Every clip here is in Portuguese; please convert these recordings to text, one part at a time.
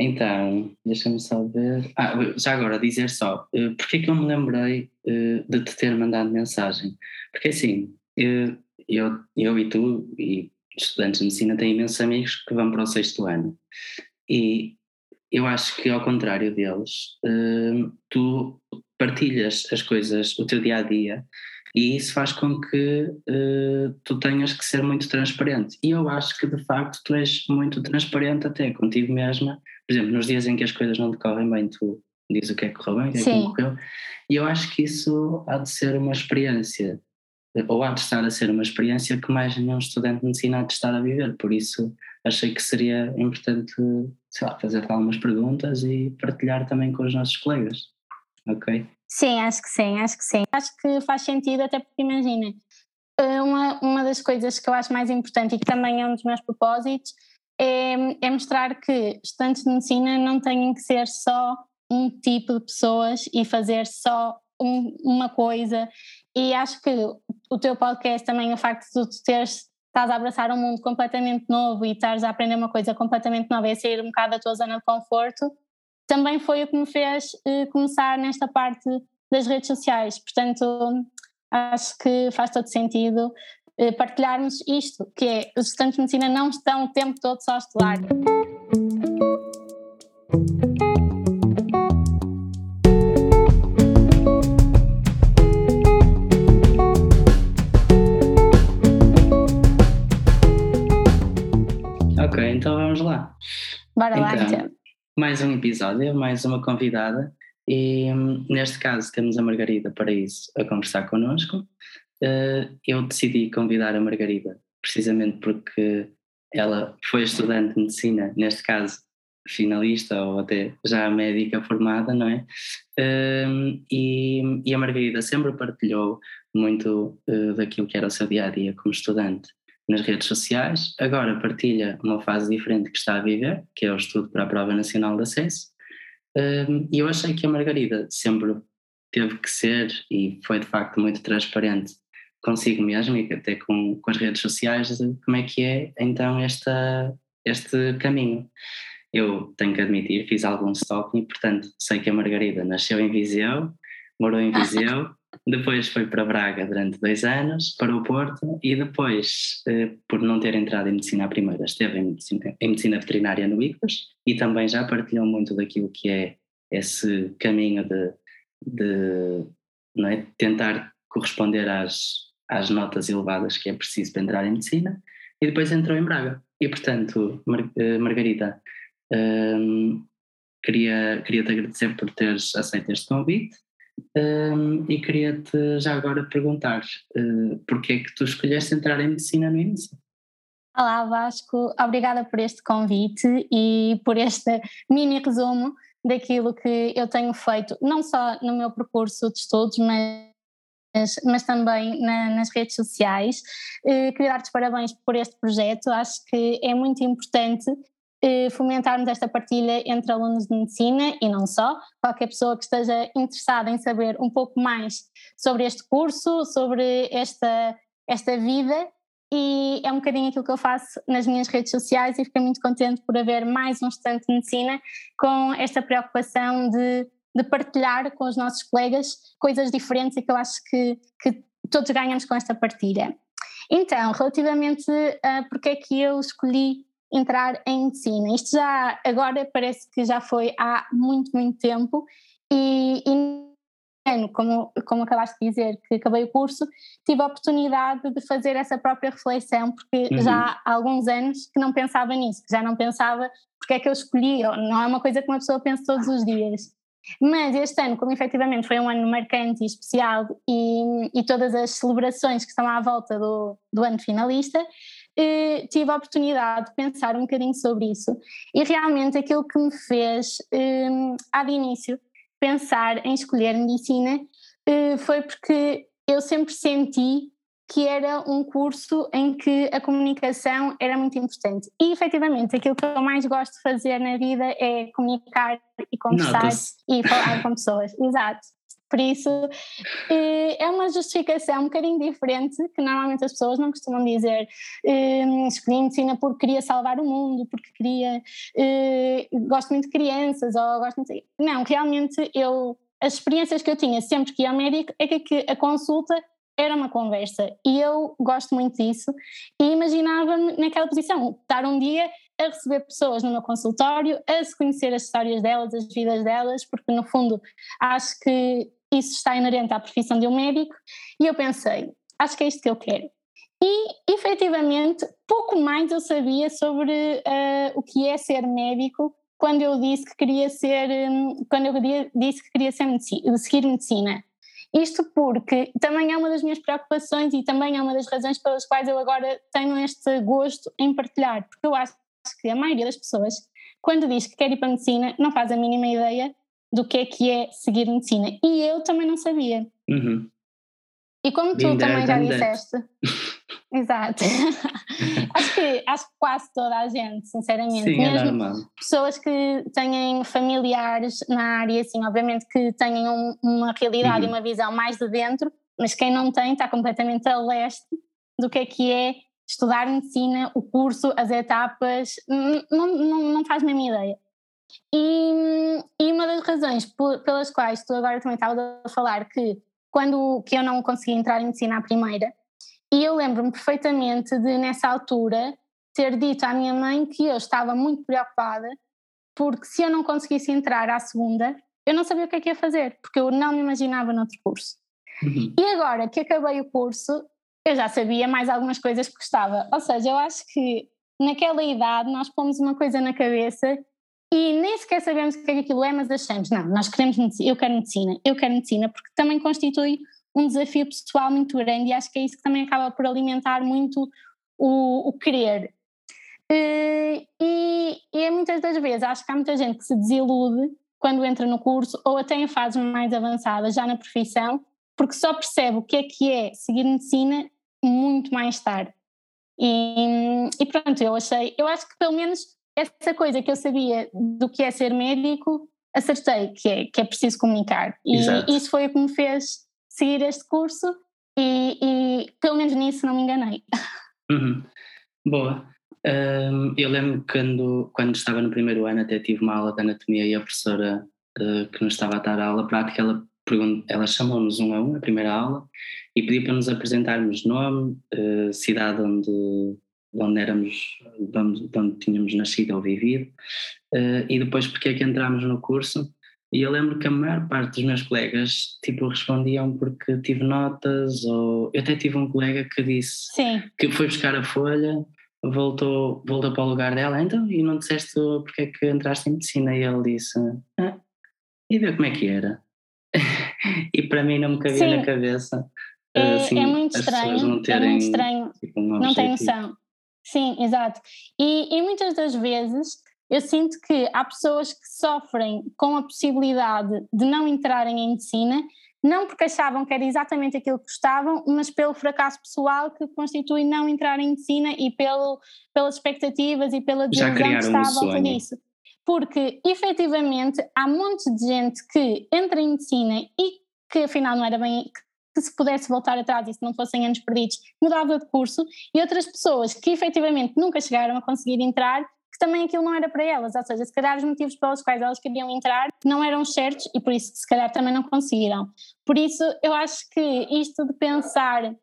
Então, deixa-me só ver. Ah, já agora dizer só, uh, porque é que eu me lembrei uh, de te ter mandado mensagem? Porque assim, eu, eu, eu e tu e estudantes de medicina têm imensos amigos que vão para o sexto ano. E eu acho que ao contrário deles, uh, tu partilhas as coisas, o teu dia a dia, e isso faz com que uh, tu tenhas que ser muito transparente. E eu acho que de facto tu és muito transparente até contigo mesma. Por exemplo, nos dias em que as coisas não decorrem bem, tu dizes o que é que correu bem, o que é que não correu. E eu acho que isso há de ser uma experiência, ou há de estar a ser uma experiência que mais nenhum estudante de medicina há de estar a viver. Por isso achei que seria importante, sei lá, fazer algumas perguntas e partilhar também com os nossos colegas. Ok? Sim, acho que sim, acho que sim. Acho que faz sentido, até porque imagina, eh, uma, uma das coisas que eu acho mais importante e que também é um dos meus propósitos é, é mostrar que estudantes de medicina não têm que ser só um tipo de pessoas e fazer só um, uma coisa. E acho que o teu podcast também, o facto de tu teres, estás a abraçar um mundo completamente novo e estás a aprender uma coisa completamente nova e a sair um bocado da tua zona de conforto, também foi o que me fez uh, começar nesta parte das redes sociais. Portanto, acho que faz todo sentido partilharmos isto, que é os estudantes de medicina não estão o tempo todo só a estudar. Ok, então vamos lá. Bora então, lá então mais um episódio, mais uma convidada e hum, neste caso temos a Margarida para isso a conversar connosco. Uh, eu decidi convidar a Margarida precisamente porque ela foi estudante de medicina, neste caso finalista ou até já médica formada, não é? Uh, e, e, a Margarida sempre partilhou muito uh, daquilo que era o seu dia a dia como estudante nas redes sociais, agora partilha uma fase diferente que está a viver, que é o estudo para a Prova Nacional de Acesso, hum, e eu achei que a Margarida sempre teve que ser, e foi de facto muito transparente consigo mesmo e até com, com as redes sociais, como é que é então esta, este caminho. Eu tenho que admitir, fiz algum stalking, portanto sei que a Margarida nasceu em Viseu, morou em Viseu, depois foi para Braga durante dois anos, para o Porto, e depois, eh, por não ter entrado em medicina à primeira, esteve em medicina, em medicina veterinária no ICOS e também já partilhou muito daquilo que é esse caminho de, de não é, tentar corresponder às, às notas elevadas que é preciso para entrar em medicina, e depois entrou em Braga. E portanto, Mar, eh, Margarida, um, queria, queria te agradecer por teres aceito este convite um, e queria-te já agora perguntar uh, porque é que tu escolheste entrar em medicina no início? Olá Vasco, obrigada por este convite e por este mini resumo daquilo que eu tenho feito, não só no meu percurso de estudos, mas, mas também na, nas redes sociais. Uh, queria dar-te parabéns por este projeto, acho que é muito importante eh, fomentarmos esta partilha entre alunos de medicina e não só, qualquer pessoa que esteja interessada em saber um pouco mais sobre este curso, sobre esta, esta vida. E é um bocadinho aquilo que eu faço nas minhas redes sociais e fiquei muito contente por haver mais um estudante de medicina com esta preocupação de, de partilhar com os nossos colegas coisas diferentes e que eu acho que, que todos ganhamos com esta partilha. Então, relativamente a porque é que eu escolhi entrar em medicina. Isto já agora parece que já foi há muito, muito tempo e, e como, como acabaste de dizer, que acabei o curso, tive a oportunidade de fazer essa própria reflexão, porque uhum. já há alguns anos que não pensava nisso, que já não pensava porque é que eu escolhi, não é uma coisa que uma pessoa pensa todos os dias. Mas este ano, como efetivamente foi um ano marcante e especial e, e todas as celebrações que estão à volta do, do ano finalista, eh, tive a oportunidade de pensar um bocadinho sobre isso. E realmente aquilo que me fez, eh, há de início, pensar em escolher medicina eh, foi porque eu sempre senti que era um curso em que a comunicação era muito importante. E efetivamente aquilo que eu mais gosto de fazer na vida é comunicar e conversar e falar com pessoas. Exato. Por isso, é uma justificação um bocadinho diferente que normalmente as pessoas não costumam dizer. Escolhi medicina porque queria salvar o mundo, porque queria. Gosto muito de crianças, ou gosto muito. Não, realmente eu. As experiências que eu tinha sempre que ia ao médico é que a consulta era uma conversa e eu gosto muito disso e imaginava-me naquela posição, estar um dia a receber pessoas no meu consultório, a se conhecer as histórias delas, as vidas delas, porque no fundo acho que isso está inerente à profissão de um médico e eu pensei, acho que é isto que eu quero. E efetivamente pouco mais eu sabia sobre uh, o que é ser médico quando eu disse que queria ser, um, quando eu disse que queria ser medicina, seguir medicina. Isto porque também é uma das minhas preocupações e também é uma das razões pelas quais eu agora tenho este gosto em partilhar, porque eu acho que a maioria das pessoas, quando diz que quer ir para a medicina, não faz a mínima ideia do que é que é seguir medicina. E eu também não sabia. Uhum. E como tu também já disseste. Exato. acho, que, acho que quase toda a gente, sinceramente. Sim, é Mesmo é pessoas que têm familiares na área, assim, obviamente que têm um, uma realidade uhum. e uma visão mais de dentro, mas quem não tem está completamente a leste do que é que é estudar medicina, o curso, as etapas, não, não, não faz a mesma ideia. E, e uma das razões pelas quais tu agora também estavas a falar que quando que eu não consegui entrar em medicina à primeira, e eu lembro-me perfeitamente de, nessa altura, ter dito à minha mãe que eu estava muito preocupada, porque se eu não conseguisse entrar à segunda, eu não sabia o que é que ia fazer, porque eu não me imaginava noutro curso. Uhum. E agora que acabei o curso, eu já sabia mais algumas coisas que gostava. Ou seja, eu acho que naquela idade nós pomos uma coisa na cabeça e nem sequer sabemos o que é que aquilo é, mas achamos, não, nós queremos medicina, eu quero medicina, eu quero medicina, porque também constitui um desafio pessoal muito grande e acho que é isso que também acaba por alimentar muito o, o querer. Eh, e, e é muitas das vezes acho que há muita gente que se desilude quando entra no curso ou até em fases mais avançadas já na profissão, porque só percebe o que é que é seguir medicina muito mais tarde. E, e pronto, eu achei, eu acho que pelo menos essa coisa que eu sabia do que é ser médico, acertei, que é, que é preciso comunicar. E Exato. isso foi o que me fez seguir este curso e, e pelo menos nisso não me enganei. Uhum. Boa. Um, eu lembro quando, quando estava no primeiro ano até tive uma aula de anatomia e a professora uh, que nos estava a dar a aula prática, ela, ela chamou-nos um a um, a primeira aula, e pediu para nos apresentarmos nome, uh, cidade onde de onde éramos, de onde, de onde tínhamos nascido ou vivido, uh, e depois porque é que entramos no curso. E eu lembro que a maior parte dos meus colegas tipo, respondiam porque tive notas, ou eu até tive um colega que disse Sim. que foi buscar a folha, voltou, voltou para o lugar dela, então, e não disseste porque é que entraste em medicina? E ele disse, ah, e ver como é que era. e para mim não me cabia Sim. na cabeça. É, assim, é muito estranho, não terem, é muito estranho, tipo, um não tem noção. Sim, exato. E, e muitas das vezes eu sinto que há pessoas que sofrem com a possibilidade de não entrarem em medicina, não porque achavam que era exatamente aquilo que gostavam, mas pelo fracasso pessoal que constitui não entrar em medicina e pelo, pelas expectativas e pela desilusão que está à volta disso. Porque, efetivamente, há monte de gente que entra em medicina e que afinal não era bem, que se pudesse voltar atrás e se não fossem anos perdidos, mudava de curso, e outras pessoas que efetivamente nunca chegaram a conseguir entrar, também aquilo não era para elas, ou seja, se calhar os motivos pelos quais elas queriam entrar não eram certos e por isso se calhar também não conseguiram. Por isso eu acho que isto de pensar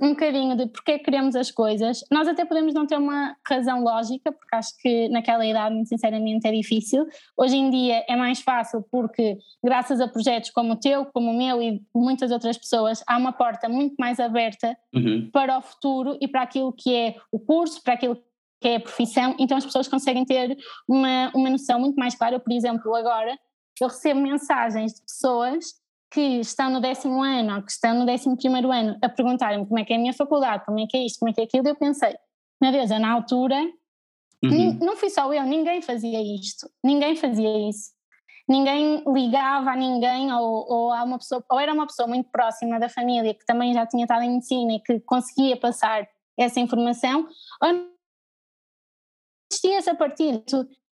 um bocadinho de porque é queremos as coisas. Nós até podemos não ter uma razão lógica, porque acho que naquela idade, muito sinceramente, é difícil. Hoje em dia é mais fácil porque, graças a projetos como o teu, como o meu e muitas outras pessoas, há uma porta muito mais aberta uhum. para o futuro e para aquilo que é o curso, para aquilo que é a profissão. Então as pessoas conseguem ter uma, uma noção muito mais clara. Por exemplo, agora eu recebo mensagens de pessoas que estão no décimo ano ou que estão no décimo primeiro ano a perguntarem-me como é que é a minha faculdade, como é que é isto, como é que é aquilo, eu pensei, meu Deus, eu na altura, uhum. não fui só eu, ninguém fazia isto, ninguém fazia isso. Ninguém ligava a ninguém ou, ou, a uma pessoa, ou era uma pessoa muito próxima da família que também já tinha estado em medicina e que conseguia passar essa informação, ou existia essa partilha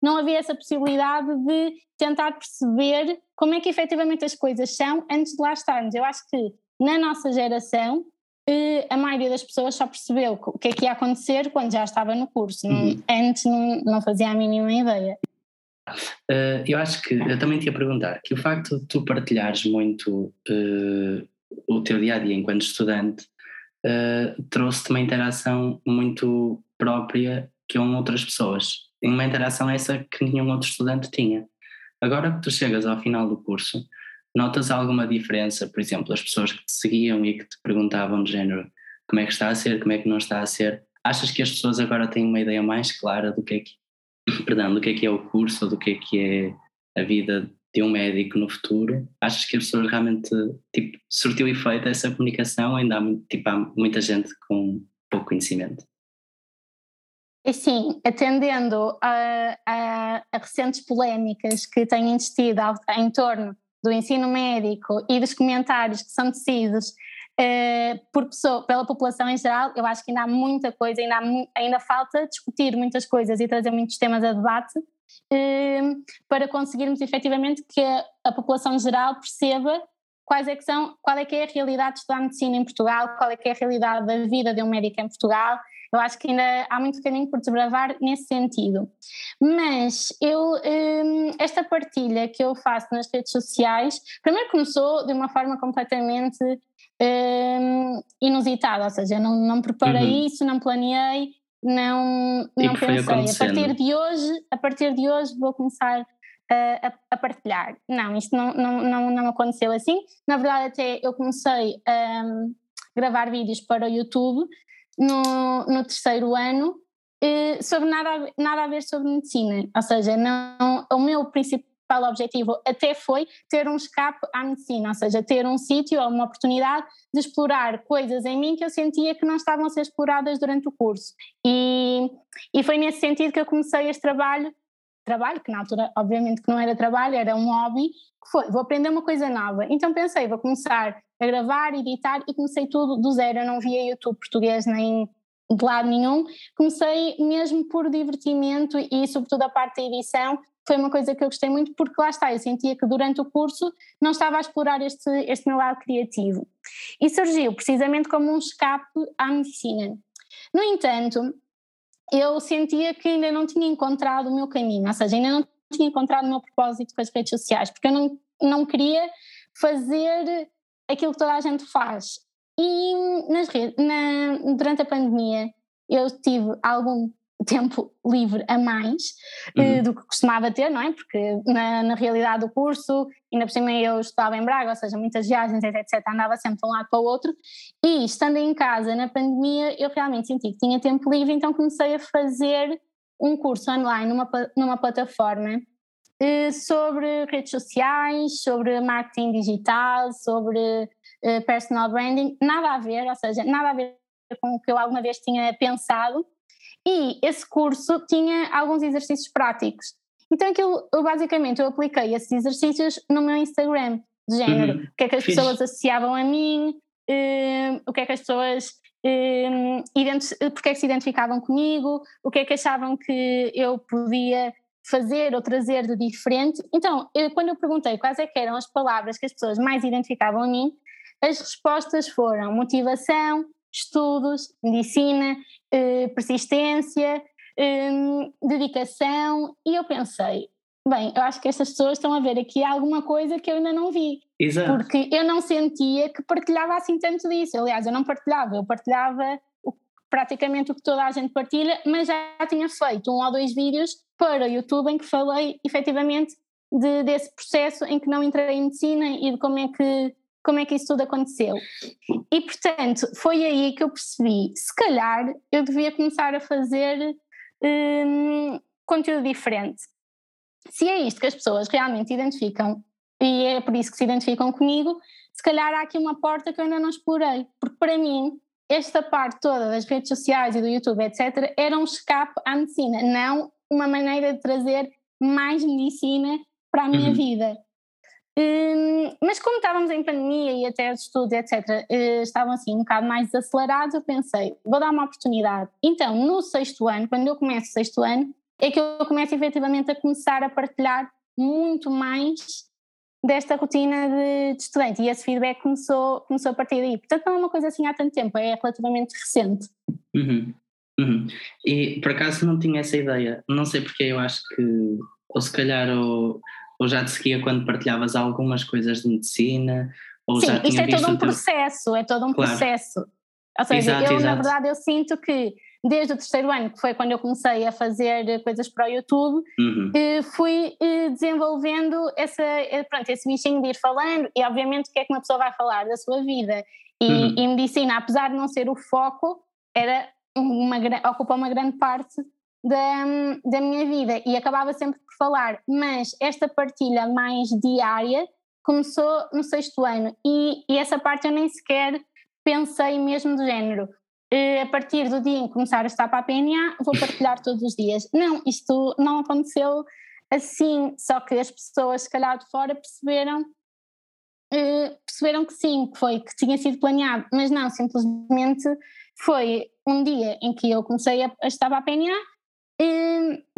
não havia essa possibilidade de tentar perceber como é que efetivamente as coisas são antes de lá estarmos. Eu acho que na nossa geração eh, a maioria das pessoas só percebeu o que é que ia acontecer quando já estava no curso, uhum. antes não, não fazia a mínima ideia. Uh, eu acho que eu também te ia perguntar que o facto de tu partilhares muito uh, o teu dia a dia enquanto estudante uh, trouxe-te uma interação muito própria com outras pessoas. Uma interação essa que nenhum outro estudante tinha. Agora que tu chegas ao final do curso, notas alguma diferença, por exemplo, as pessoas que te seguiam e que te perguntavam de género como é que está a ser, como é que não está a ser? Achas que as pessoas agora têm uma ideia mais clara do que é que perdão, do que é que é o curso do que é que é a vida de um médico no futuro, achas que as pessoas realmente, tipo, surtiu efeito essa comunicação ainda há, tipo, há muita gente com pouco conhecimento? Sim, atendendo a, a, a, recentes polémicas que têm existido em torno do ensino médico e dos comentários que são tecidos Uh, por pessoa, pela população em geral, eu acho que ainda há muita coisa, ainda, ainda falta discutir muitas coisas e trazer muitos temas a debate uh, para conseguirmos efetivamente que a, a, população em geral perceba quais é que são, qual é que é a realidade de estudar medicina em Portugal, qual é que é a realidade da vida de um médico em Portugal. Eu acho que ainda há muito caminho por desbravar nesse sentido. Mas eu, um, esta partilha que eu faço nas redes sociais, primeiro começou de uma forma completamente um, inusitada, ou seja, não, não preparei uhum. isso, não planeei, não, não pensei. A partir de hoje, a partir de hoje vou começar a, a, a, partilhar. Não, isto não, não, não, não aconteceu assim. Na verdade, até eu comecei a um, gravar vídeos para o YouTube no, no terceiro ano eh, sobre nada, nada a ver sobre medicina. Ou seja, não, o meu principal objetivo até foi ter um escape à medicina, ou seja, ter um sítio ou uma oportunidade de explorar coisas em mim que eu sentia que não estavam a ser exploradas durante o curso. E, e foi nesse sentido que eu comecei este trabalho, trabalho que na altura obviamente que não era trabalho, era um hobby, que foi, vou aprender uma coisa nova. Então pensei, vou começar a gravar, editar e comecei tudo do zero, eu não via YouTube português nem de lado nenhum, comecei mesmo por divertimento e sobretudo a parte da edição, foi uma coisa que eu gostei muito porque lá está, eu sentia que durante o curso não estava a explorar este, este meu lado criativo. E surgiu precisamente como um escape à medicina. No entanto, eu sentia que ainda não tinha encontrado o meu caminho, ou seja, ainda não tinha encontrado o meu propósito com as redes sociais, porque eu não, não queria fazer aquilo que toda a gente faz. E nas redes, na, durante a pandemia eu tive algum tempo livre a mais eh, uhum. do que costumava ter, não é? Porque na, na, realidade do curso, ainda por cima eu estudava em Braga, ou seja, muitas viagens, etc, andava sempre de um lado para o outro, e estando em casa na pandemia, eu realmente senti que tinha tempo livre, então comecei a fazer um curso online numa, numa plataforma eh, sobre redes sociais, sobre marketing digital, sobre eh, personal branding, nada a ver, ou seja, nada a ver com o que eu alguma vez tinha pensado, e esse curso tinha alguns exercícios práticos. Então aquilo, eu, basicamente, eu apliquei esses exercícios no meu Instagram, de género, uhum. o que é que as Fiz. pessoas associavam a mim, uh, o que é que as pessoas, uh, porque é que se identificavam comigo, o que é que achavam que eu podia fazer ou trazer de diferente. Então, eu, quando eu perguntei quais é eram as palavras que as pessoas mais identificavam a mim, as respostas foram motivação, estudos, medicina, eh, persistência, eh, dedicação, e eu pensei, bem, eu acho que estas pessoas estão a ver aqui alguma coisa que eu ainda não vi. Exato. Porque eu não sentia que partilhava assim tanto disso. Aliás, eu não partilhava, eu partilhava praticamente o que toda a gente partilha, mas já tinha feito um ou dois vídeos para o YouTube em que falei efetivamente de, desse processo em que não entrei em medicina e de como é que como é que isso tudo aconteceu. E portanto, foi aí que eu percebi, se calhar eu devia começar a fazer hum, conteúdo diferente. Se é isto que as pessoas realmente identificam, e é por isso que se identificam comigo, se calhar há aqui uma porta que eu ainda não explorei, porque para mim esta parte toda das redes sociais e do YouTube, etc., era um escape à medicina, não uma maneira de trazer mais medicina para a minha uhum. vida. Hum, mas como estávamos em pandemia e até os estudos, etc., eh, estavam assim um bocado mais desacelerados, eu pensei, vou dar uma oportunidade. Então, no sexto ano, quando eu começo o sexto ano, é que eu começo efetivamente a começar a partilhar muito mais desta rotina de, de, estudante e esse feedback começou, começou a partir daí. Portanto, não é uma coisa assim há tanto tempo, é relativamente recente. Uhum. Uhum. E por acaso não tinha essa ideia, não sei porque eu acho que, ou se calhar, ou, ou já te seguia quando partilhavas algumas coisas de medicina, ou Sim, já tinha isto é todo um teu... processo, é todo um claro. processo. Ou seja, exato, eu exato. na verdade eu sinto que desde o terceiro ano, que foi quando eu comecei a fazer coisas para o YouTube, uhum. fui eh, desenvolvendo essa, eh, pronto, esse bichinho de ir falando e obviamente o que é que uma pessoa vai falar da sua vida. E, uhum. e medicina, apesar de não ser o foco, era uma, ocupa uma grande parte da, da minha vida e acabava sempre por falar, mas esta partilha mais diária começou no sexto ano e, e essa parte eu nem sequer pensei mesmo do género. Eh, a partir do dia em que começar a estar para a PNA, vou partilhar todos os dias. Não, isto não aconteceu assim, só que as pessoas, se calhar de fora, perceberam, eh, perceberam que sim, que foi, que tinha sido planeado, mas não, simplesmente foi um dia em que eu comecei a, estar para a PNA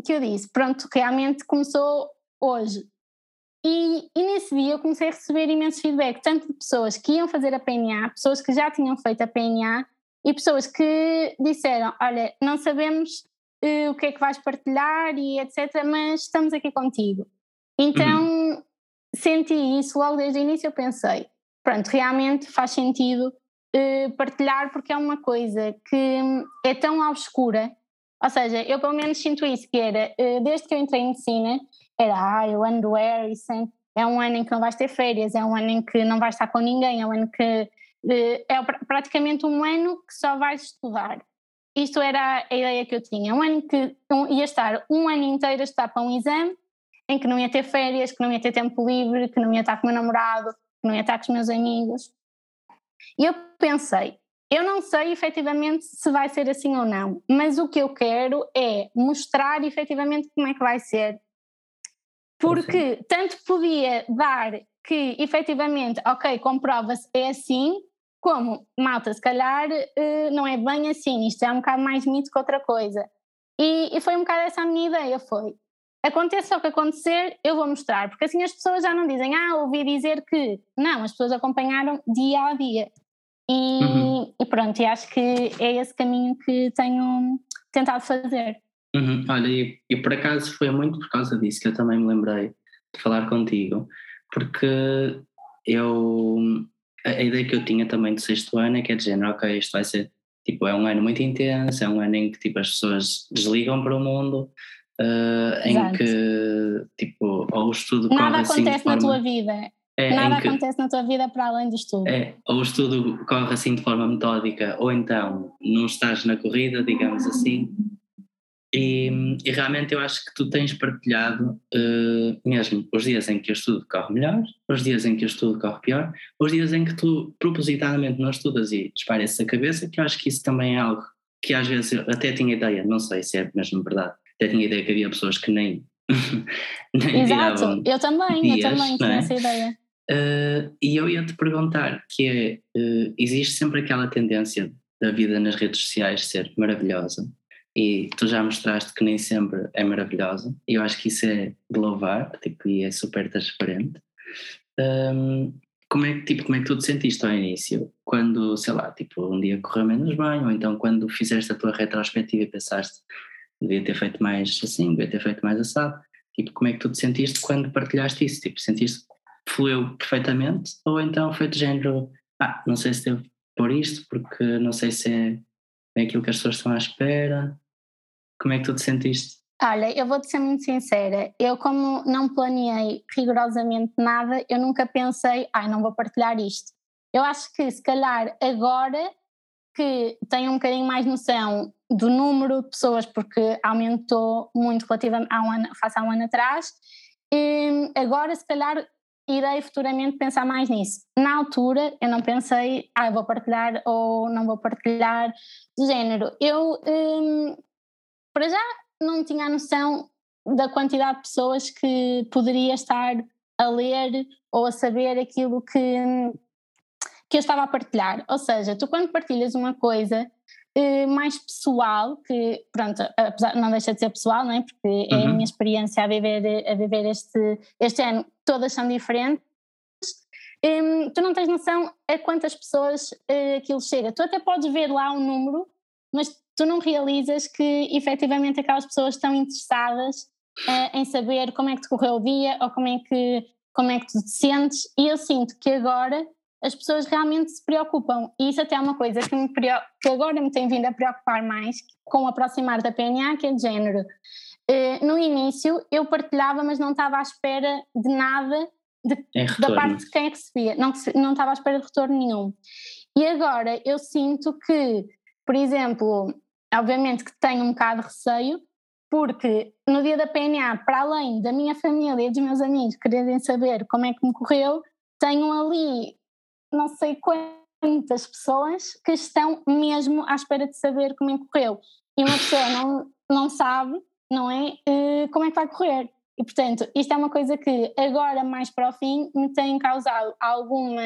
que eu disse, pronto, realmente começou hoje. E, e, nesse dia eu comecei a receber imenso feedback, tanto de pessoas que iam fazer a PNA, pessoas que já tinham feito a PNA e pessoas que disseram: Olha, não sabemos uh, o que é que vais partilhar e etc., mas estamos aqui contigo. Então uhum. senti isso logo desde o início. Eu pensei: pronto, realmente faz sentido uh, partilhar porque é uma coisa que é tão obscura. Ou seja, eu pelo menos sinto isso, que era, uh, desde que eu entrei em medicina, era, ah, o ano do Harrison, é um ano em que não vais ter férias, é um ano em que não vais estar com ninguém, é um ano que é praticamente um ano que só vais estudar. Isto era a ideia que eu tinha. Um ano que ia estar um ano inteiro a estudar para um exame, em que não ia ter férias, que não ia ter tempo livre, que não ia estar com o meu namorado, que não ia estar com os meus amigos. E eu pensei, eu não sei efetivamente se vai ser assim ou não, mas o que eu quero é mostrar efetivamente como é que vai ser. Porque tanto podia dar que efetivamente, ok, comprova-se, é assim, como, malta, se calhar uh, não é bem assim, isto é um bocado mais mito que outra coisa. E, e foi um bocado essa a minha ideia, foi, aconteça o que acontecer, eu vou mostrar, porque assim as pessoas já não dizem, ah, ouvi dizer que, não, as pessoas acompanharam dia a dia. E, uhum. e pronto, e acho que é esse caminho que tenho tentado fazer. Uhum. Olha, e, e por acaso foi muito por causa disso que eu também me lembrei de falar contigo, porque eu a, ideia que eu tinha também do sexto ano é que é de género, ok, isto vai ser, tipo, é um ano muito intenso, é um ano em que, tipo, as pessoas desligam para o mundo, uh, em que, tipo, ou o estudo Nada corre acontece assim forma, na tua vida. É, Nada acontece na tua vida para além do estudo. É, ou o estudo corre assim de forma metódica, ou então não estás na corrida, digamos assim, e, e, realmente eu acho que tu tens partilhado uh, mesmo os dias em que o estudo corre melhor, os dias em que o estudo corre pior, os dias em que tu propositadamente não estudas e espalhas a cabeça, que eu acho que isso também é algo que às vezes eu até tinha ideia, não sei se é mesmo verdade, até tinha ideia que havia pessoas que nem. nem Exato, eu também, dias, eu também tinha é? essa ideia. Uh, e eu ia te perguntar que é, uh, existe sempre aquela tendência da vida nas redes sociais ser maravilhosa? E tu já mostraste que nem sempre é maravilhosa e eu acho que isso é de louvar tipo, e é super transparente. Um, como é que tipo como é que tu te sentiste ao início? Quando sei lá tipo um dia correu menos bem ou então quando fizeste a tua retrospectiva e pensaste devia ter feito mais assim devia ter feito mais assado tipo como é que tu te sentiste quando partilhaste isso? Tipo sentiste fluiu perfeitamente ou então foi de género ah não sei se devo pôr isto porque não sei se é, é aquilo que as pessoas estão à espera como é que tu te sentiste? Olha, eu vou-te ser muito sincera, eu como não planeei rigorosamente nada, eu nunca pensei, ai, ah, não vou partilhar isto. Eu acho que se calhar agora que tenho um bocadinho mais noção do número de pessoas, porque aumentou muito relativamente a um ano, face a um ano atrás, e agora se calhar irei futuramente pensar mais nisso. Na altura eu não pensei, ah, vou partilhar ou não vou partilhar, do género. Eu hum, para já não tinha a noção da quantidade de pessoas que poderia estar a ler ou a saber aquilo que, que eu estava a partilhar. Ou seja, tu quando partilhas uma coisa, uh, mais pessoal, que pronto, apesar, não deixa de ser pessoal, não é? Porque uhum. é a uhum. minha experiência a viver, a viver este, este ano, todas são diferentes. Um, tu não tens noção a quantas pessoas uh, aquilo chega. Tu até podes ver lá um número, mas tu não realizas que efetivamente aquelas pessoas estão interessadas uh, em saber como é que te correu o dia ou como é que como é que tu te sentes e eu sinto que agora as pessoas realmente se preocupam. E isso até é uma coisa que, me, que agora me tem vindo a preocupar mais com o aproximar da PNA que é de género. Uh, no início eu partilhava mas não estava à espera de nada de, da parte de quem é que recebia. Não, não estava à espera de retorno nenhum. E agora eu sinto que por exemplo obviamente que tenho um bocado de receio porque no dia da PNA, para além da minha família e dos meus amigos quererem saber como é que me correu, tenho ali não sei quantas pessoas que estão mesmo à espera de saber como é que correu. E uma pessoa não, não sabe, não é? Uh, como é que vai correr. E portanto, isto é uma coisa que agora, mais para o fim, me tem causado alguma.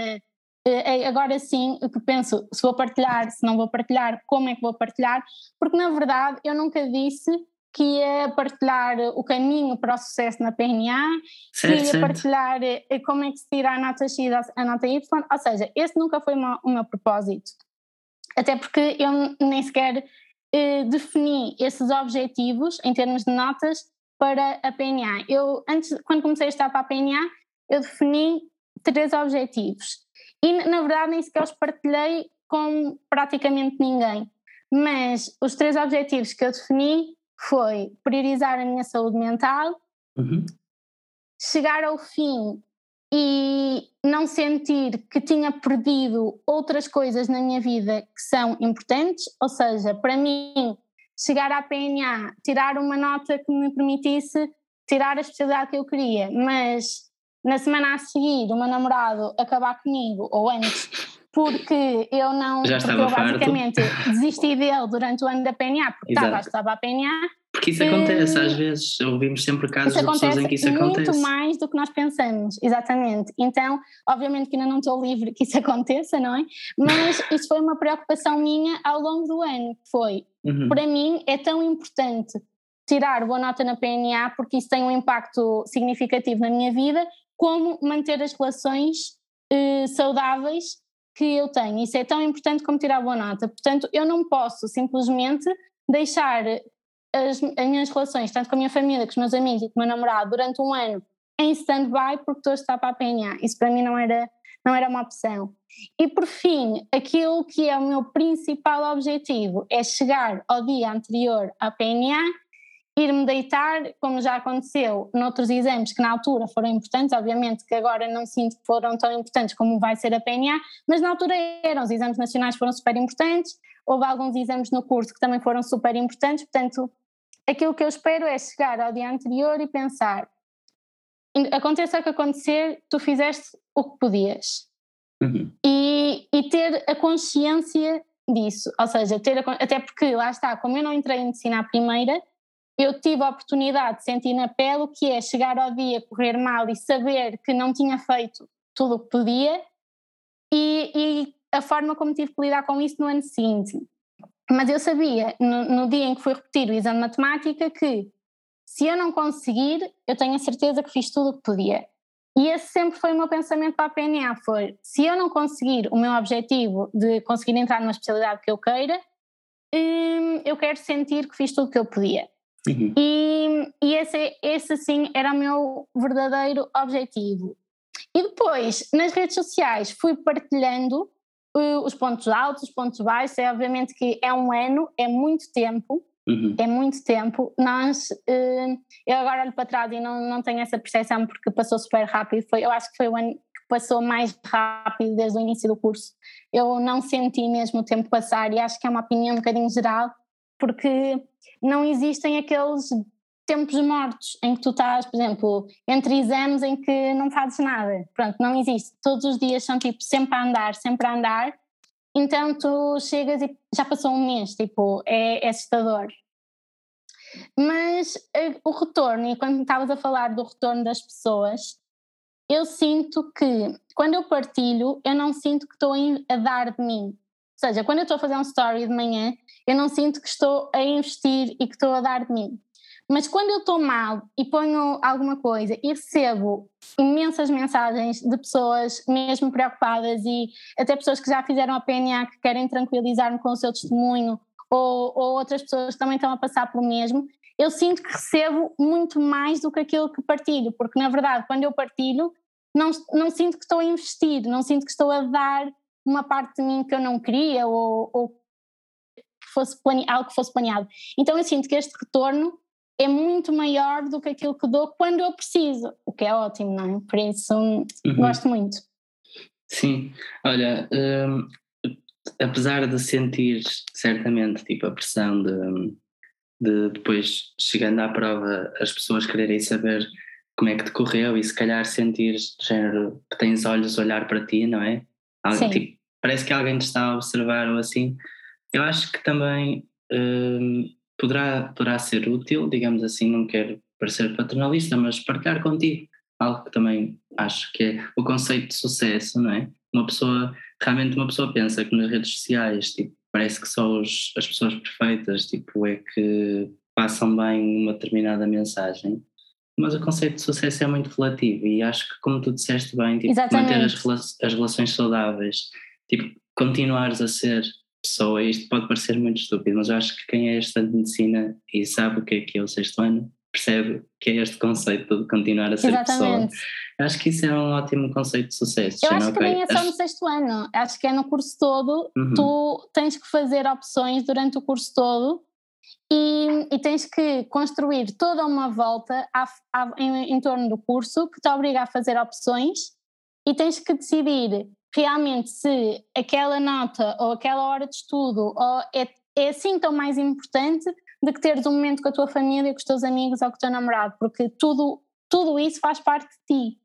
Uh, agora sim, o que penso, se vou partilhar, se não vou partilhar, como é que vou partilhar, porque na verdade eu nunca disse que ia partilhar o caminho para o sucesso na PNA, certo, que ia certo. partilhar eh, como é que se tira a nota X a nota Y, ou seja, esse nunca foi o meu propósito. Até porque eu nem sequer eh, defini esses objetivos em termos de notas para a PNA. Eu, antes, quando comecei a estar para a PNA, eu defini três objetivos. E, na verdade, nem sequer os partilhei com praticamente ninguém. Mas os três objetivos que eu defini foi priorizar a minha saúde mental, uhum. chegar ao fim e não sentir que tinha perdido outras coisas na minha vida que são importantes, ou seja, para mim, chegar à PNA, tirar uma nota que me permitisse tirar a especialidade que eu queria, mas na semana a seguir o meu namorado acabar comigo, ou antes, porque eu não. Já porque eu basicamente farto. desisti dele durante o ano da PNA, porque estava, estava a PNA. Porque isso acontece, às vezes ouvimos sempre casos de pessoas em que isso acontece. Muito mais do que nós pensamos, exatamente. Então, obviamente que ainda não estou livre que isso aconteça, não é? Mas isso foi uma preocupação minha ao longo do ano, foi, uhum. para mim é tão importante tirar boa nota na PNA porque isso tem um impacto significativo na minha vida, como manter as relações eh, saudáveis que eu tenho. Isso é tão importante como tirar boa nota. Portanto, eu não posso simplesmente deixar as, as minhas relações, tanto com a minha família, com os meus amigos e com o meu namorado, durante um ano em stand-by porque estou a estar para a PNA. Isso para mim não era, não era uma opção. E por fim, aquilo que é o meu principal objetivo é chegar ao dia anterior à PNA ir-me deitar, como já aconteceu noutros exames que na altura foram importantes, obviamente que agora não sinto que foram tão importantes como vai ser a PNA, mas na altura eram, os exames nacionais foram super importantes, houve alguns exames no curso que também foram super importantes, portanto, aquilo que eu espero é chegar ao dia anterior e pensar, aconteça o que acontecer, tu fizeste o que podias. Uhum. E, e ter a consciência disso, ou seja, ter a, até porque lá está, como eu não entrei em medicina à primeira, eu tive a oportunidade de sentir na pele o que é chegar ao dia, correr mal e saber que não tinha feito tudo o que podia e, e, a forma como tive que lidar com isso no ano seguinte. Mas eu sabia, no, no dia em que fui repetir o exame de matemática, que se eu não conseguir, eu tenho a certeza que fiz tudo o que podia. E esse sempre foi o meu pensamento para a PNA, foi, se eu não conseguir o meu objetivo de conseguir entrar numa especialidade que eu queira, hum, eu quero sentir que fiz tudo o que eu podia. Uhum. E, e esse, esse sim era o meu verdadeiro objetivo. E depois, nas redes sociais, fui partilhando uh, os pontos altos, os pontos baixos. É obviamente que é um ano, é muito tempo. Uhum. É muito tempo. Nós, uh, eu agora olho para trás e não, não tenho essa percepção porque passou super rápido. Foi, eu acho que foi o ano que passou mais rápido desde o início do curso. Eu não senti mesmo o tempo passar e acho que é uma opinião um bocadinho geral, porque não existem aqueles tempos mortos em que tu estás, por exemplo, entre exames em que não fazes nada. Pronto, não existe. Todos os dias são tipo sempre a andar, sempre a andar. Então tu chegas e já passou um mês, tipo, é, é assustador. Mas uh, o retorno, e quando estavas a falar do retorno das pessoas, eu sinto que quando eu partilho, eu não sinto que estou a dar de mim. Seja, quando eu estou a fazer um story de manhã, eu não sinto que estou a investir e que estou a dar de mim. Mas quando eu estou mal e ponho alguma coisa e recebo imensas mensagens de pessoas mesmo preocupadas e até pessoas que já fizeram a PNA que querem tranquilizar-me com o seu testemunho ou, ou outras pessoas que também estão a passar pelo mesmo, eu sinto que recebo muito mais do que aquilo que partilho, porque na verdade quando eu partilho não, não sinto que estou a investir, não sinto que estou a dar uma parte de mim que eu não queria ou, ou que fosse plane, algo que fosse planeado. Então eu sinto que este retorno é muito maior do que aquilo que dou quando eu preciso, o que é ótimo, não é? Por isso uhum. gosto muito. Sim, olha, hum, apesar de sentir certamente tipo a pressão de, de depois chegando à prova as pessoas quererem saber como é que decorreu e se calhar sentir género que tens olhos a olhar para ti, não é? Algo, tipo, parece que alguém te está a observar ou assim. Eu acho que também hum, poderá, poderá ser útil, digamos assim, não quero parecer paternalista, mas partilhar contigo algo que também acho que é o conceito de sucesso, não é? Uma pessoa, realmente uma pessoa pensa que nas redes sociais, tipo, parece que só os, as pessoas perfeitas, tipo, é que passam bem uma determinada mensagem, mas o conceito de sucesso é muito relativo e acho que como tu disseste bem, tipo, manter as, as relações saudáveis, tipo, continuares a ser pessoa, isto pode parecer muito estúpido, mas eu acho que quem é estudante de medicina e sabe o que é que é o sexto ano, percebe que é este conceito de continuar a ser Exatamente. pessoa. Acho que isso é um ótimo conceito de sucesso. Eu acho que nem é só no sexto ano, acho que é no curso todo, uhum. tu tens que fazer opções durante o curso todo e, e, tens que construir toda uma volta à, à, em, em torno do curso que te obriga a fazer opções e tens que decidir realmente se aquela nota ou aquela hora de estudo ou é, é assim tão mais importante do que teres um momento com a tua família, com os teus amigos ou com o teu namorado, porque tudo, tudo isso faz parte de ti.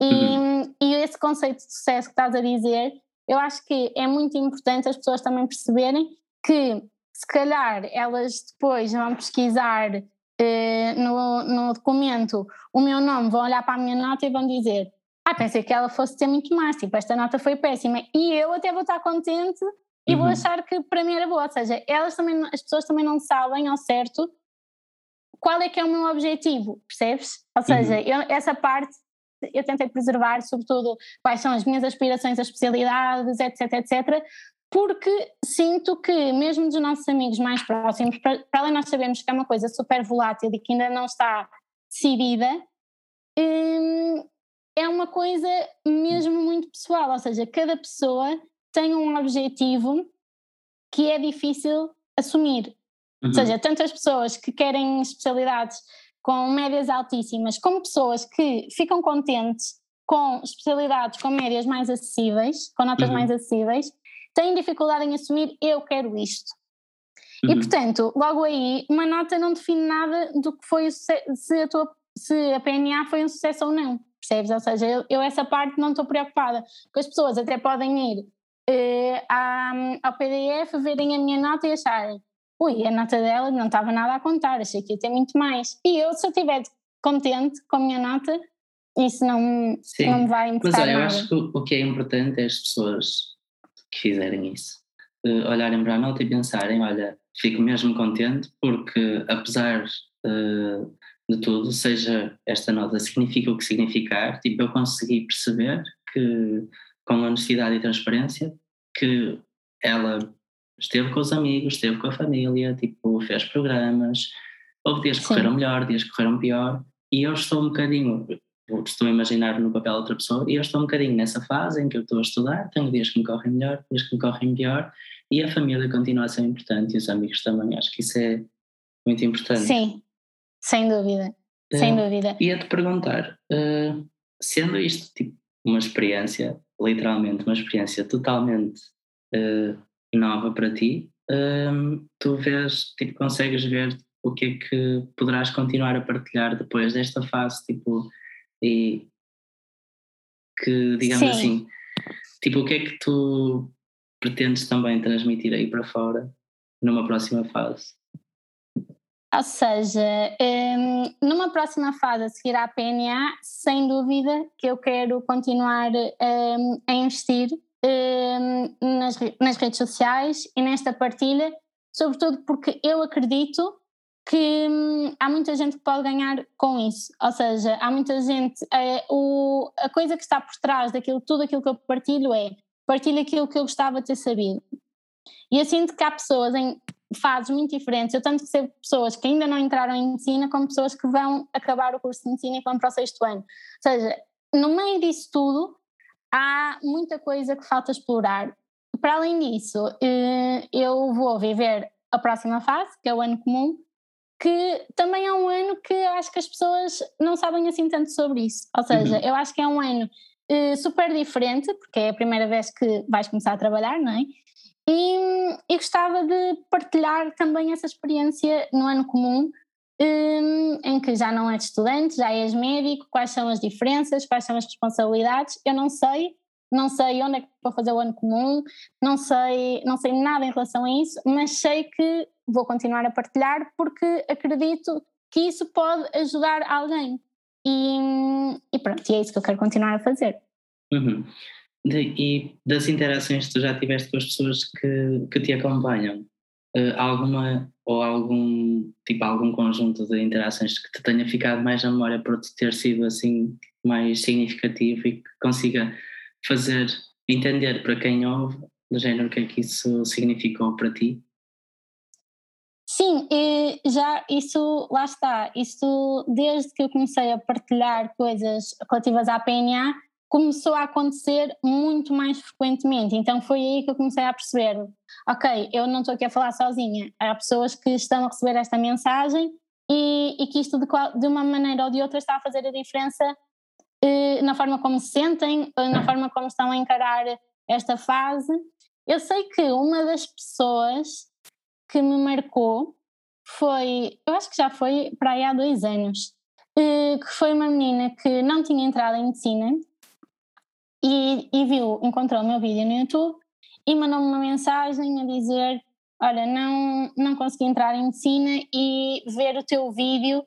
E, uhum. e esse conceito de sucesso que estás a dizer, eu acho que é muito importante as pessoas também perceberem que se calhar elas depois vão pesquisar eh, no, no documento o meu nome, vão olhar para a minha nota e vão dizer ah, pensei que ela fosse ter muito mais, tipo, esta nota foi péssima. E eu até vou estar contente e uhum. vou achar que para mim era boa. Ou seja, elas também, as pessoas também não sabem ao certo qual é que é o meu objetivo, percebes? Ou seja, uhum. eu, essa parte eu tentei preservar, sobretudo, quais são as minhas aspirações, as especialidades, etc, etc, porque sinto que, mesmo dos nossos amigos mais próximos, para, para além nós sabermos que é uma coisa super volátil e que ainda não está decidida, hum, é uma coisa mesmo muito pessoal, ou seja, cada pessoa tem um objetivo que é difícil assumir. Uhum. Ou seja, tantas pessoas que querem especialidades com médias altíssimas, como pessoas que ficam contentes com especialidades com médias mais acessíveis, com notas uhum. mais acessíveis, têm dificuldade em assumir eu quero isto. Uhum. E portanto, logo aí, uma nota não define nada do que foi se a, tua, se a PNA foi um sucesso ou não percebes? Ou seja, eu, eu essa parte não estou preocupada, porque as pessoas até podem ir uh, à, ao PDF, verem a minha nota e acharem ui, a nota dela não estava nada a contar, achei que ia ter muito mais. E eu, se eu estiver contente com a minha nota, isso não, não me vai importar Mas olha, nada. eu acho que o que é importante é as pessoas que fizerem isso, uh, olharem para a nota e pensarem, olha, fico mesmo contente porque apesar uh, de tudo, seja esta nota significa o que significar, tipo, eu consegui perceber que, com honestidade e transparência, que ela esteve com os amigos, esteve com a família, tipo, fez programas, houve dias que Sim. correram melhor, dias que correram pior, e eu estou um bocadinho, estou a imaginar no papel de outra pessoa, e eu estou um bocadinho nessa fase em que eu estou a estudar, tenho dias que me correm melhor, dias que me correm pior, e a família continua a ser importante, e os amigos também, acho que isso é muito importante. Sim, sem dúvida, uh, sem dúvida. Ia-te perguntar, uh, sendo isto tipo uma experiência, literalmente uma experiência totalmente uh, nova para ti, tu vês, tipo, consegues ver o que é que poderás continuar a partilhar depois desta fase, tipo, e que, digamos Sim. assim, tipo, o que é que tu pretendes também transmitir aí para fora numa próxima fase? Ou seja, um, numa próxima fase a seguir à PNA, sem dúvida que eu quero continuar um, a investir um, nas, redes sociais e nesta partilha, sobretudo porque eu acredito que hum, há muita gente que pode ganhar com isso. Ou seja, há muita gente. É, o, a coisa que está por trás daquilo, tudo aquilo que eu partilho é partilho aquilo que eu gostava de ter sabido. E eu sinto que há pessoas em fases muito diferentes. Eu tanto sei pessoas que ainda não entraram em medicina, como pessoas que vão acabar o curso de medicina e vão para o sexto ano. Ou seja, no meio disso tudo, há muita coisa que falta explorar. Para além disso, eh, eu vou viver a próxima fase, que é o ano comum, que também é um ano que acho que as pessoas não sabem assim tanto sobre isso. Ou seja, uhum. eu acho que é um ano uh, super diferente, porque é a primeira vez que vais começar a trabalhar, não é? E, e gostava de partilhar também essa experiência no ano comum, um, em que já não és estudante, já és médico, quais são as diferenças, quais são as responsabilidades, eu não sei, não sei onde é que vou fazer o ano comum, não sei, não sei nada em relação a isso, mas sei que vou continuar a partilhar porque acredito que isso pode ajudar alguém. E, e pronto, e é isso que eu quero continuar a fazer. Uhum. De, e das interações que tu já tiveste com as pessoas que, que te acompanham, uh, alguma ou algum tipo algum conjunto de interações que te tenha ficado mais na memória por ter sido assim mais significativo e que consiga fazer entender para quem ouve do género o que é que isso significou para ti? Sim, já isso, lá está, isso desde que eu comecei a partilhar coisas relativas à PNA, começou a acontecer muito mais frequentemente. Então foi aí que eu comecei a perceber: ok, eu não estou aqui a falar sozinha, há pessoas que estão a receber esta mensagem e, e que isto de, de, uma maneira ou de outra está a fazer a diferença eh, na forma como se sentem, na forma como estão a encarar esta fase. Eu sei que uma das pessoas que me marcou foi, eu acho que já foi para aí há dois anos, eh, que foi uma menina que não tinha entrado em medicina e, e viu, encontrou o meu vídeo no YouTube e mandou-me uma mensagem a dizer olha, não, não consegui entrar em medicina e ver o teu vídeo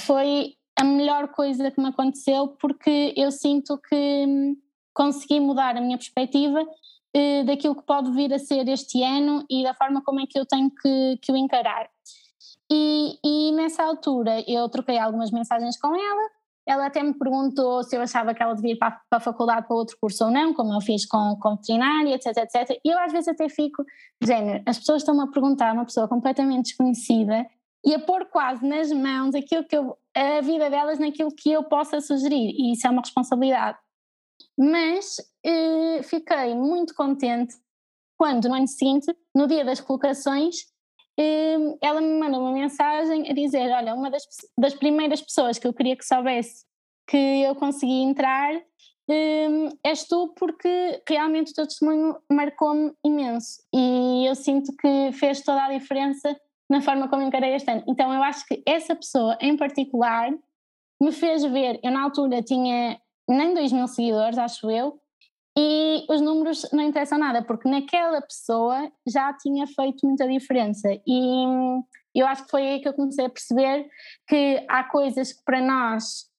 foi a melhor coisa que me aconteceu porque eu sinto que consegui mudar a minha perspectiva eh, daquilo que pode vir a ser este ano e da forma como é que eu tenho que, que o encarar. E, e nessa altura eu troquei algumas mensagens com ela, ela até me perguntou se eu achava que ela devia ir para, para a faculdade para outro curso ou não, como eu fiz com, com veterinária, etc, etc. E eu às vezes até fico, género, as pessoas estão-me a perguntar, uma pessoa completamente desconhecida, e a pôr quase nas mãos aquilo que eu, a vida delas naquilo que eu possa sugerir, e isso é uma responsabilidade. Mas eh, fiquei muito contente quando no ano seguinte, no dia das colocações, ela me mandou uma mensagem a dizer: Olha, uma das, das primeiras pessoas que eu queria que soubesse que eu consegui entrar eh, és tu, porque realmente o teu testemunho marcou-me imenso e eu sinto que fez toda a diferença na forma como encarei este ano. Então eu acho que essa pessoa em particular me fez ver, eu na altura tinha nem 2 mil seguidores, acho eu, e os números não interessam nada, porque naquela pessoa já tinha feito muita diferença. E eu acho que foi aí que eu comecei a perceber que há coisas que para nós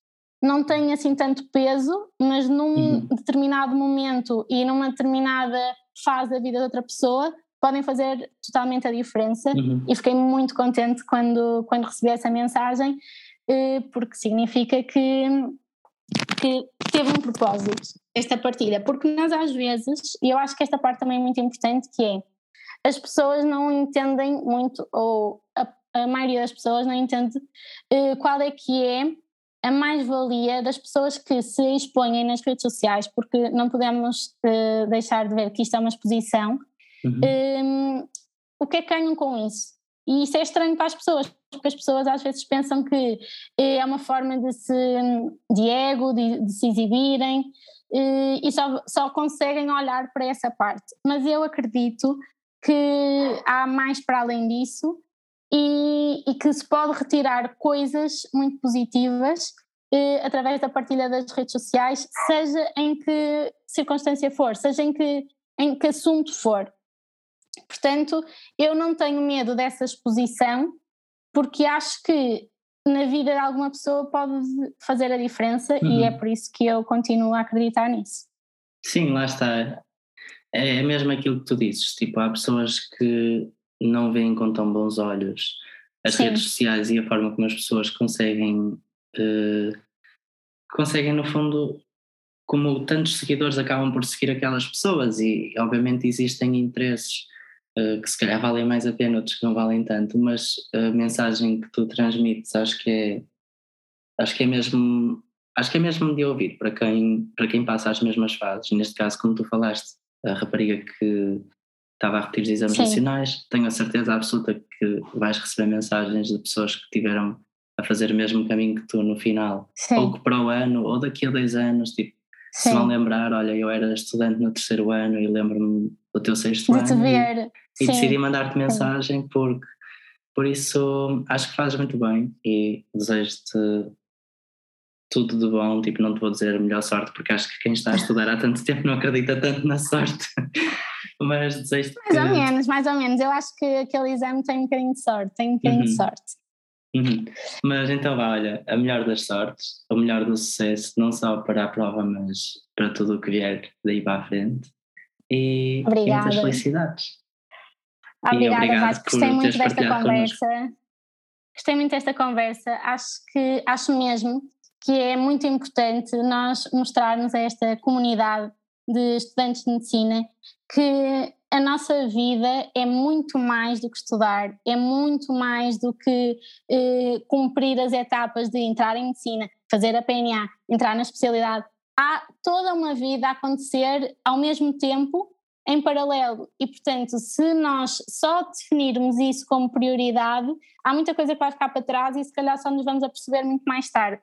não têm assim tanto peso, mas num uhum. determinado momento e numa determinada fase da vida de outra pessoa podem fazer totalmente a diferença. Uhum. E fiquei muito contente quando, quando recebi essa mensagem, eh, porque significa que que teve um propósito esta partilha, porque nós às vezes, e eu acho que esta parte também é muito importante, que é as pessoas não entendem muito, ou a, a maioria das pessoas não entende uh, qual é que é a mais-valia das pessoas que se expõem nas redes sociais, porque não podemos uh, deixar de ver que isto é uma exposição. Uhum. Um, eh, o que é que ganham com isso? E isso é estranho para as pessoas, porque as pessoas às vezes pensam que é uma forma de, se, de ego, de, de se exibirem e só, só conseguem olhar para essa parte. Mas eu acredito que há mais para além disso e, e que se pode retirar coisas muito positivas eh, através da partilha das redes sociais, seja em que circunstância for, seja em que, em que assunto for. Portanto, eu não tenho medo dessa exposição, porque acho que na vida de alguma pessoa pode fazer a diferença uhum. e é por isso que eu continuo a acreditar nisso. Sim, lá está. é, é mesmo aquilo que tu dizes, tipo, há pessoas que não veem com tão bons olhos as Sim. redes sociais e a forma como as pessoas conseguem, uh, conseguem no fundo, como tantos seguidores acabam por seguir aquelas pessoas e obviamente existem interesses uh, que se calhar valem mais a pena, outros que não valem tanto, mas a mensagem que tu transmites acho que é acho que é mesmo acho que é mesmo de ouvir para quem, para quem passa as mesmas fases, neste caso como tu falaste, a rapariga que estava a repetir os exames Sim. nacionais, tenho a certeza absoluta que vais receber mensagens de pessoas que tiveram a fazer o mesmo caminho que tu no final, Sim. ou que para o ano, ou daqui a dois anos, tipo, Sim. se vão lembrar, olha, eu era estudante no terceiro ano e lembro-me do teu sexto de ano ver. e, e decidi mandar-te mensagem porque por isso acho que fazes muito bem e desejo-te tudo de bom, tipo, não te vou dizer a melhor sorte porque acho que quem está a estudar há tanto tempo não acredita tanto na sorte mas desejo Mais que... ou menos, mais ou menos. Eu acho que aquele exame tem um bocadinho de sorte, tem um bocadinho uhum. de sorte. Uhum. Mas então vá, olha, a melhor das sortes, o melhor do sucesso, não só para a prova, mas para tudo o que vier daí para a frente. E, Obrigada. muitas felicidades. Obrigada, Vasco. Gostei muito desta conversa. Connosco. Gostei muito desta conversa. Acho que acho mesmo que é muito importante nós mostrarmos a esta comunidade de estudantes de medicina que a nossa vida é muito mais do que estudar, é muito mais do que eh, cumprir as etapas de entrar em medicina, fazer a PNA, entrar na especialidade. Há toda uma vida a acontecer ao mesmo tempo, em paralelo. E, portanto, se nós só definirmos isso como prioridade, há muita coisa que vai ficar para trás e se calhar só nos vamos aperceber muito mais tarde.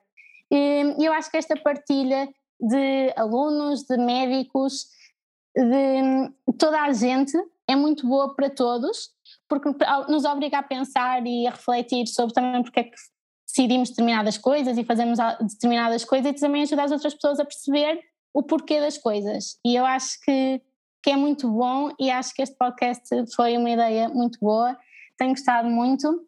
E eu acho que esta partilha de alunos, de médicos, de toda a gente, é muito boa para todos, porque nos obriga a pensar e a refletir sobre também porque é que decidimos determinadas coisas e fazemos determinadas coisas e também ajuda as outras pessoas a perceber o porquê das coisas. E eu acho que, que é muito bom e acho que este podcast foi uma ideia muito boa. Tenho gostado muito.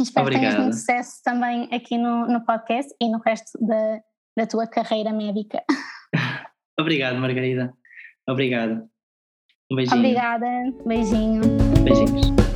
Espero Obrigada. que tenhas muito sucesso também aqui no, no podcast e no resto da, da tua carreira médica. Obrigado, Margarida. Obrigado. Um beijinho. Obrigada. Beijinho. Beijinhos.